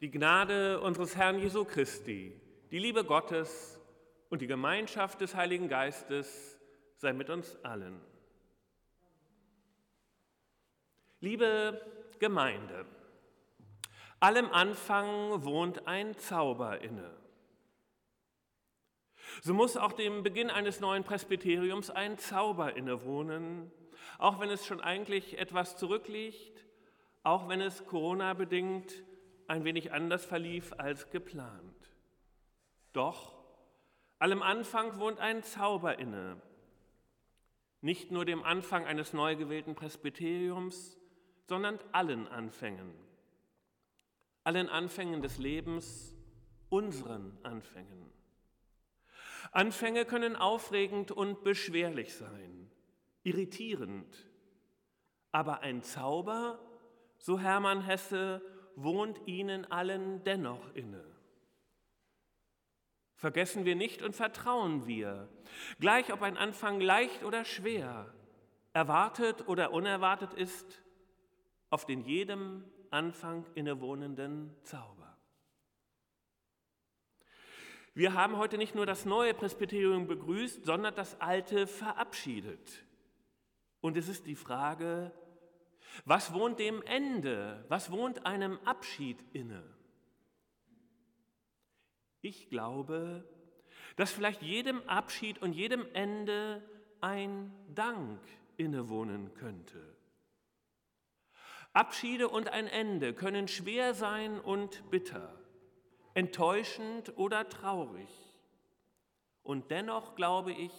Die Gnade unseres Herrn Jesu Christi, die Liebe Gottes und die Gemeinschaft des Heiligen Geistes sei mit uns allen. Liebe Gemeinde, allem Anfang wohnt ein Zauber inne. So muss auch dem Beginn eines neuen Presbyteriums ein Zauber innewohnen, auch wenn es schon eigentlich etwas zurückliegt, auch wenn es Corona-bedingt ein wenig anders verlief als geplant. Doch allem Anfang wohnt ein Zauber inne. Nicht nur dem Anfang eines neu gewählten Presbyteriums, sondern allen Anfängen. Allen Anfängen des Lebens, unseren Anfängen. Anfänge können aufregend und beschwerlich sein, irritierend. Aber ein Zauber, so Hermann Hesse, wohnt ihnen allen dennoch inne. Vergessen wir nicht und vertrauen wir, gleich ob ein Anfang leicht oder schwer, erwartet oder unerwartet ist, auf den jedem Anfang innewohnenden Zauber. Wir haben heute nicht nur das neue Presbyterium begrüßt, sondern das alte verabschiedet. Und es ist die Frage, was wohnt dem Ende? Was wohnt einem Abschied inne? Ich glaube, dass vielleicht jedem Abschied und jedem Ende ein Dank innewohnen könnte. Abschiede und ein Ende können schwer sein und bitter, enttäuschend oder traurig. Und dennoch glaube ich,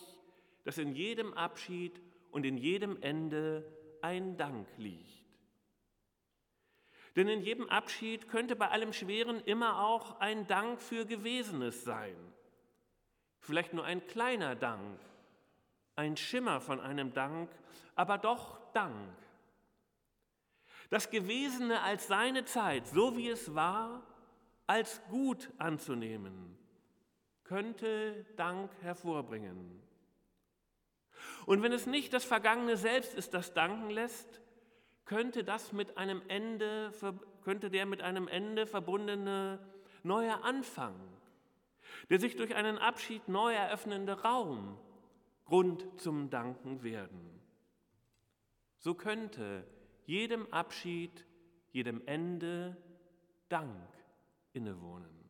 dass in jedem Abschied und in jedem Ende ein Dank liegt. Denn in jedem Abschied könnte bei allem Schweren immer auch ein Dank für Gewesenes sein. Vielleicht nur ein kleiner Dank, ein Schimmer von einem Dank, aber doch Dank. Das Gewesene als seine Zeit, so wie es war, als gut anzunehmen, könnte Dank hervorbringen. Und wenn es nicht das Vergangene selbst ist, das danken lässt, könnte das mit einem Ende, könnte der mit einem Ende verbundene neuer Anfang, der sich durch einen Abschied neu eröffnende Raum Grund zum Danken werden. So könnte jedem Abschied, jedem Ende Dank innewohnen.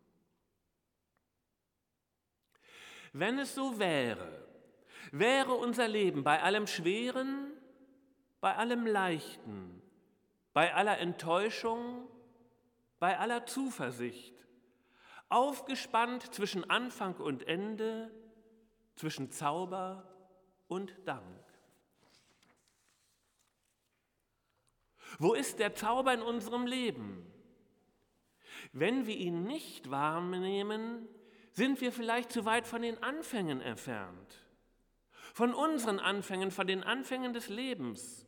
Wenn es so wäre, Wäre unser Leben bei allem Schweren, bei allem Leichten, bei aller Enttäuschung, bei aller Zuversicht, aufgespannt zwischen Anfang und Ende, zwischen Zauber und Dank. Wo ist der Zauber in unserem Leben? Wenn wir ihn nicht wahrnehmen, sind wir vielleicht zu weit von den Anfängen entfernt von unseren Anfängen, von den Anfängen des Lebens,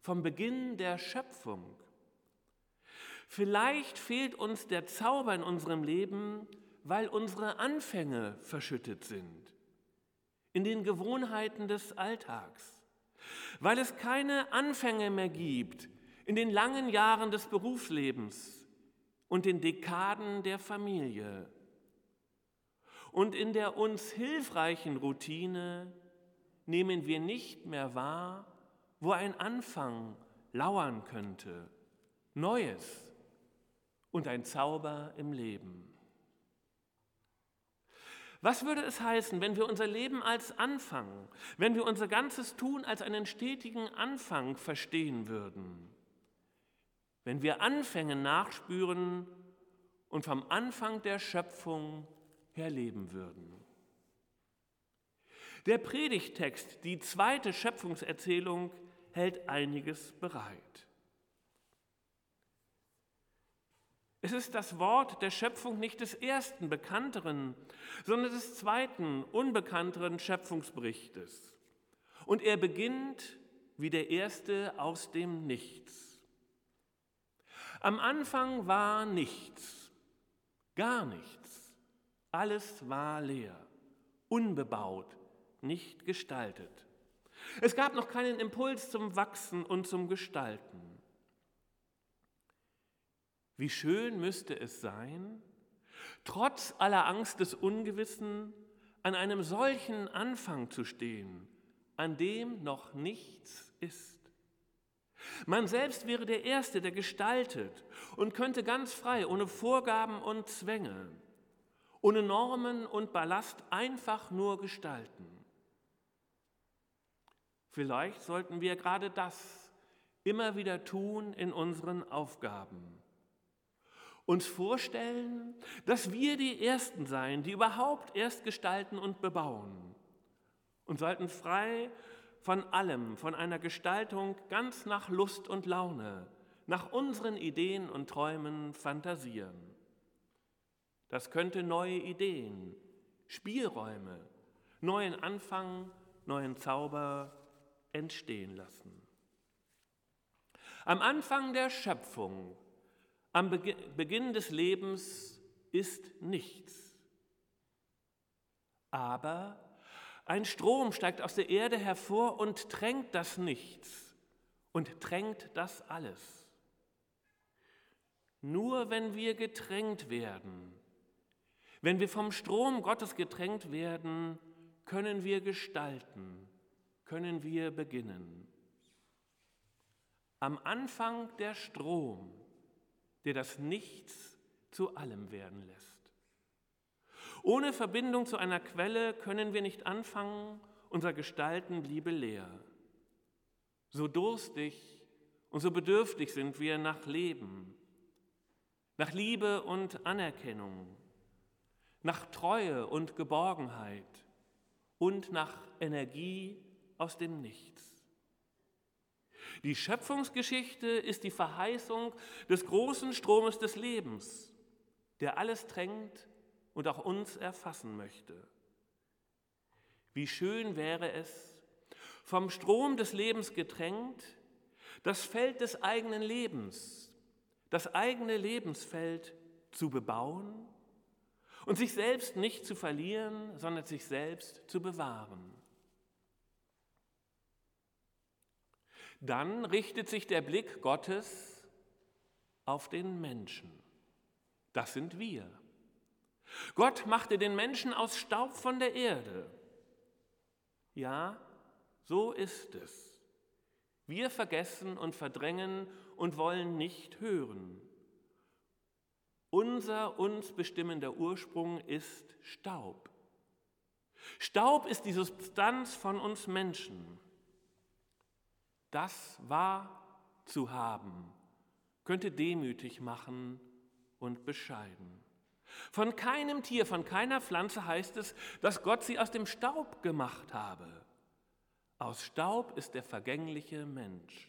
vom Beginn der Schöpfung. Vielleicht fehlt uns der Zauber in unserem Leben, weil unsere Anfänge verschüttet sind, in den Gewohnheiten des Alltags, weil es keine Anfänge mehr gibt in den langen Jahren des Berufslebens und den Dekaden der Familie und in der uns hilfreichen Routine nehmen wir nicht mehr wahr, wo ein Anfang lauern könnte, Neues und ein Zauber im Leben. Was würde es heißen, wenn wir unser Leben als Anfang, wenn wir unser ganzes Tun als einen stetigen Anfang verstehen würden? Wenn wir Anfänge nachspüren und vom Anfang der Schöpfung her leben würden? Der Predigtext, die zweite Schöpfungserzählung, hält einiges bereit. Es ist das Wort der Schöpfung nicht des ersten bekannteren, sondern des zweiten unbekannteren Schöpfungsberichtes. Und er beginnt wie der erste aus dem Nichts. Am Anfang war nichts, gar nichts. Alles war leer, unbebaut, nicht gestaltet. Es gab noch keinen Impuls zum Wachsen und zum Gestalten. Wie schön müsste es sein, trotz aller Angst des Ungewissen an einem solchen Anfang zu stehen, an dem noch nichts ist. Man selbst wäre der Erste, der gestaltet und könnte ganz frei, ohne Vorgaben und Zwänge, ohne Normen und Ballast einfach nur gestalten. Vielleicht sollten wir gerade das immer wieder tun in unseren Aufgaben. Uns vorstellen, dass wir die Ersten seien, die überhaupt erst gestalten und bebauen und sollten frei von allem, von einer Gestaltung ganz nach Lust und Laune, nach unseren Ideen und Träumen fantasieren. Das könnte neue Ideen, Spielräume, neuen Anfang, neuen Zauber entstehen lassen. Am Anfang der Schöpfung, am Beginn des Lebens ist nichts. Aber ein Strom steigt aus der Erde hervor und tränkt das Nichts und tränkt das alles. Nur wenn wir getränkt werden, wenn wir vom Strom Gottes getränkt werden, können wir gestalten, können wir beginnen. Am Anfang der Strom, der das Nichts zu allem werden lässt. Ohne Verbindung zu einer Quelle können wir nicht anfangen, unser Gestalten bliebe leer. So durstig und so bedürftig sind wir nach Leben, nach Liebe und Anerkennung, nach Treue und Geborgenheit und nach Energie aus dem Nichts. Die Schöpfungsgeschichte ist die Verheißung des großen Stromes des Lebens, der alles drängt und auch uns erfassen möchte. Wie schön wäre es, vom Strom des Lebens getränkt, das Feld des eigenen Lebens, das eigene Lebensfeld zu bebauen und sich selbst nicht zu verlieren, sondern sich selbst zu bewahren. Dann richtet sich der Blick Gottes auf den Menschen. Das sind wir. Gott machte den Menschen aus Staub von der Erde. Ja, so ist es. Wir vergessen und verdrängen und wollen nicht hören. Unser uns bestimmender Ursprung ist Staub. Staub ist die Substanz von uns Menschen. Das war zu haben, könnte demütig machen und bescheiden. Von keinem Tier, von keiner Pflanze heißt es, dass Gott sie aus dem Staub gemacht habe. Aus Staub ist der vergängliche Mensch.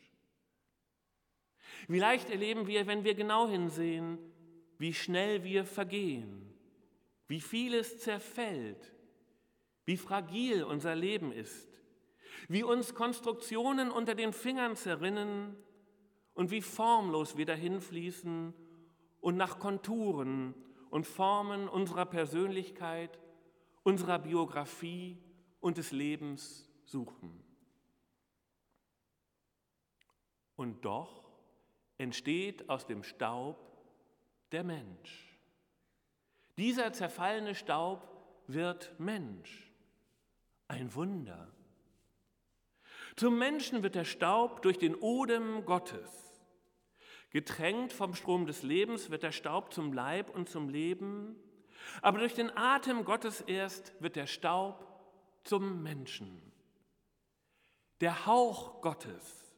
Wie leicht erleben wir, wenn wir genau hinsehen, wie schnell wir vergehen, wie vieles zerfällt, wie fragil unser Leben ist, wie uns Konstruktionen unter den Fingern zerrinnen und wie formlos wir dahinfließen und nach Konturen und Formen unserer Persönlichkeit, unserer Biografie und des Lebens suchen. Und doch entsteht aus dem Staub der Mensch. Dieser zerfallene Staub wird Mensch. Ein Wunder. Zum Menschen wird der Staub durch den Odem Gottes Getränkt vom Strom des Lebens wird der Staub zum Leib und zum Leben, aber durch den Atem Gottes erst wird der Staub zum Menschen. Der Hauch Gottes,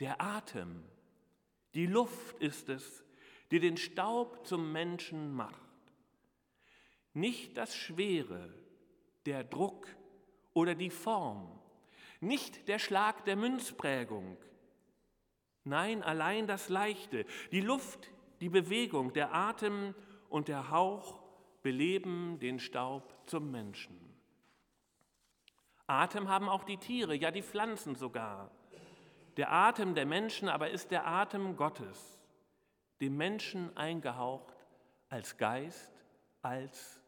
der Atem, die Luft ist es, die den Staub zum Menschen macht. Nicht das Schwere, der Druck oder die Form, nicht der Schlag der Münzprägung, Nein, allein das Leichte, die Luft, die Bewegung, der Atem und der Hauch beleben den Staub zum Menschen. Atem haben auch die Tiere, ja die Pflanzen sogar. Der Atem der Menschen aber ist der Atem Gottes, dem Menschen eingehaucht als Geist, als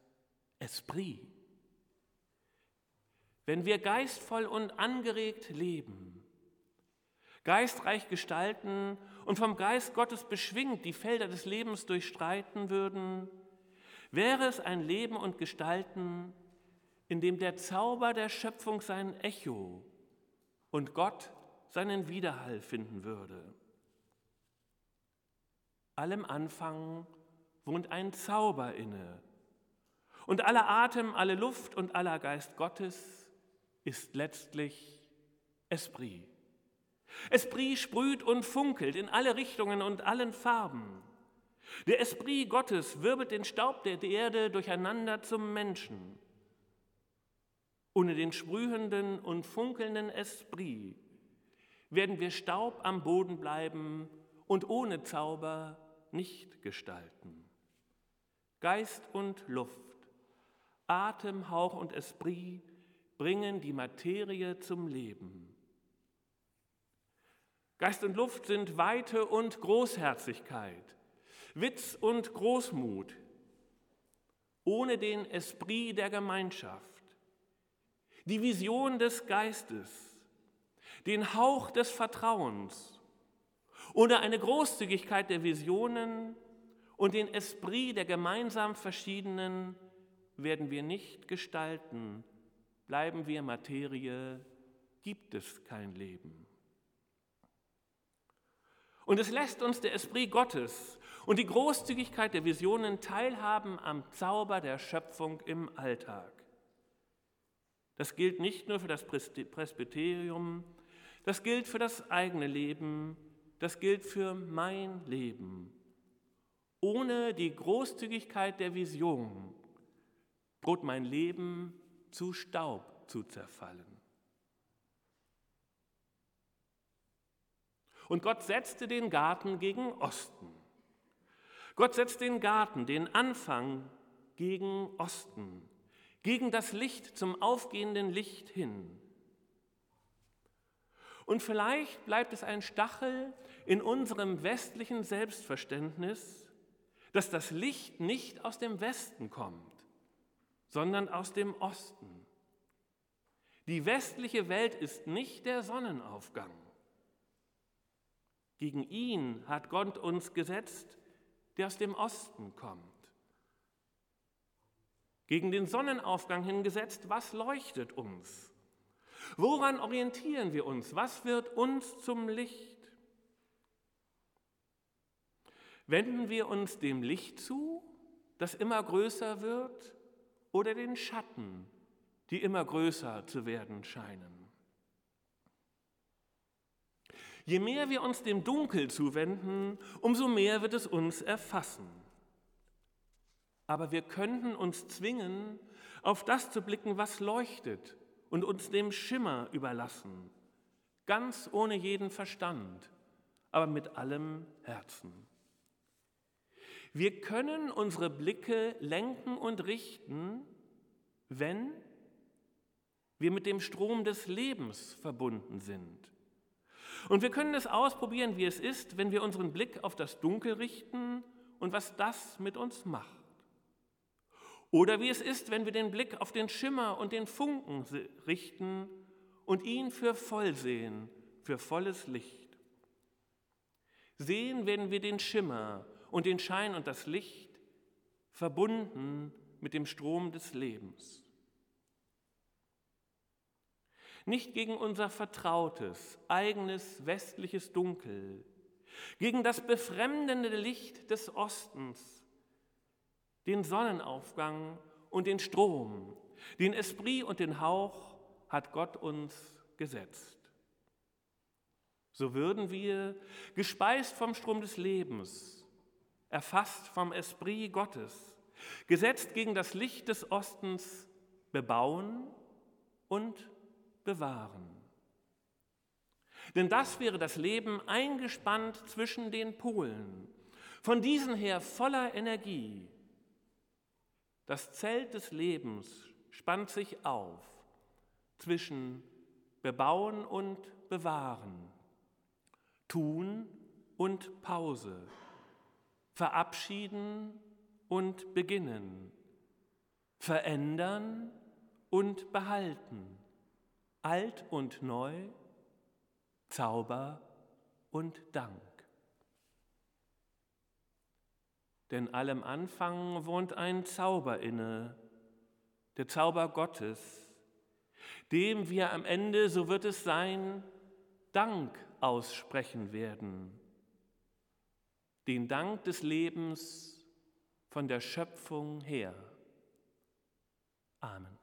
Esprit. Wenn wir geistvoll und angeregt leben, geistreich gestalten und vom Geist Gottes beschwingt die Felder des Lebens durchstreiten würden, wäre es ein Leben und Gestalten, in dem der Zauber der Schöpfung sein Echo und Gott seinen Widerhall finden würde. Allem Anfang wohnt ein Zauber inne, und aller Atem, alle Luft und aller Geist Gottes ist letztlich Esprit. Esprit sprüht und funkelt in alle Richtungen und allen Farben. Der Esprit Gottes wirbelt den Staub der Erde durcheinander zum Menschen. Ohne den sprühenden und funkelnden Esprit werden wir Staub am Boden bleiben und ohne Zauber nicht gestalten. Geist und Luft, Atem, Hauch und Esprit bringen die Materie zum Leben. Geist und Luft sind Weite und Großherzigkeit, Witz und Großmut, ohne den Esprit der Gemeinschaft, die Vision des Geistes, den Hauch des Vertrauens, ohne eine Großzügigkeit der Visionen und den Esprit der gemeinsam Verschiedenen werden wir nicht gestalten, bleiben wir Materie, gibt es kein Leben. Und es lässt uns der Esprit Gottes und die Großzügigkeit der Visionen teilhaben am Zauber der Schöpfung im Alltag. Das gilt nicht nur für das Presbyterium, das gilt für das eigene Leben, das gilt für mein Leben. Ohne die Großzügigkeit der Vision droht mein Leben zu Staub zu zerfallen. Und Gott setzte den Garten gegen Osten. Gott setzt den Garten, den Anfang gegen Osten, gegen das Licht zum aufgehenden Licht hin. Und vielleicht bleibt es ein Stachel in unserem westlichen Selbstverständnis, dass das Licht nicht aus dem Westen kommt, sondern aus dem Osten. Die westliche Welt ist nicht der Sonnenaufgang. Gegen ihn hat Gott uns gesetzt, der aus dem Osten kommt. Gegen den Sonnenaufgang hingesetzt, was leuchtet uns? Woran orientieren wir uns? Was wird uns zum Licht? Wenden wir uns dem Licht zu, das immer größer wird, oder den Schatten, die immer größer zu werden scheinen? Je mehr wir uns dem Dunkel zuwenden, umso mehr wird es uns erfassen. Aber wir könnten uns zwingen, auf das zu blicken, was leuchtet und uns dem Schimmer überlassen, ganz ohne jeden Verstand, aber mit allem Herzen. Wir können unsere Blicke lenken und richten, wenn wir mit dem Strom des Lebens verbunden sind und wir können es ausprobieren, wie es ist, wenn wir unseren Blick auf das Dunkel richten und was das mit uns macht. Oder wie es ist, wenn wir den Blick auf den Schimmer und den Funken richten und ihn für voll sehen, für volles Licht. Sehen werden wir den Schimmer und den Schein und das Licht verbunden mit dem Strom des Lebens nicht gegen unser vertrautes, eigenes westliches Dunkel, gegen das befremdende Licht des Ostens, den Sonnenaufgang und den Strom, den Esprit und den Hauch hat Gott uns gesetzt. So würden wir, gespeist vom Strom des Lebens, erfasst vom Esprit Gottes, gesetzt gegen das Licht des Ostens, bebauen und bewahren. Denn das wäre das Leben eingespannt zwischen den Polen, von diesen her voller Energie. Das Zelt des Lebens spannt sich auf zwischen Bebauen und Bewahren, Tun und Pause, Verabschieden und Beginnen, Verändern und Behalten alt und neu, Zauber und Dank. Denn allem Anfang wohnt ein Zauber inne, der Zauber Gottes, dem wir am Ende, so wird es sein, Dank aussprechen werden. Den Dank des Lebens von der Schöpfung her. Amen.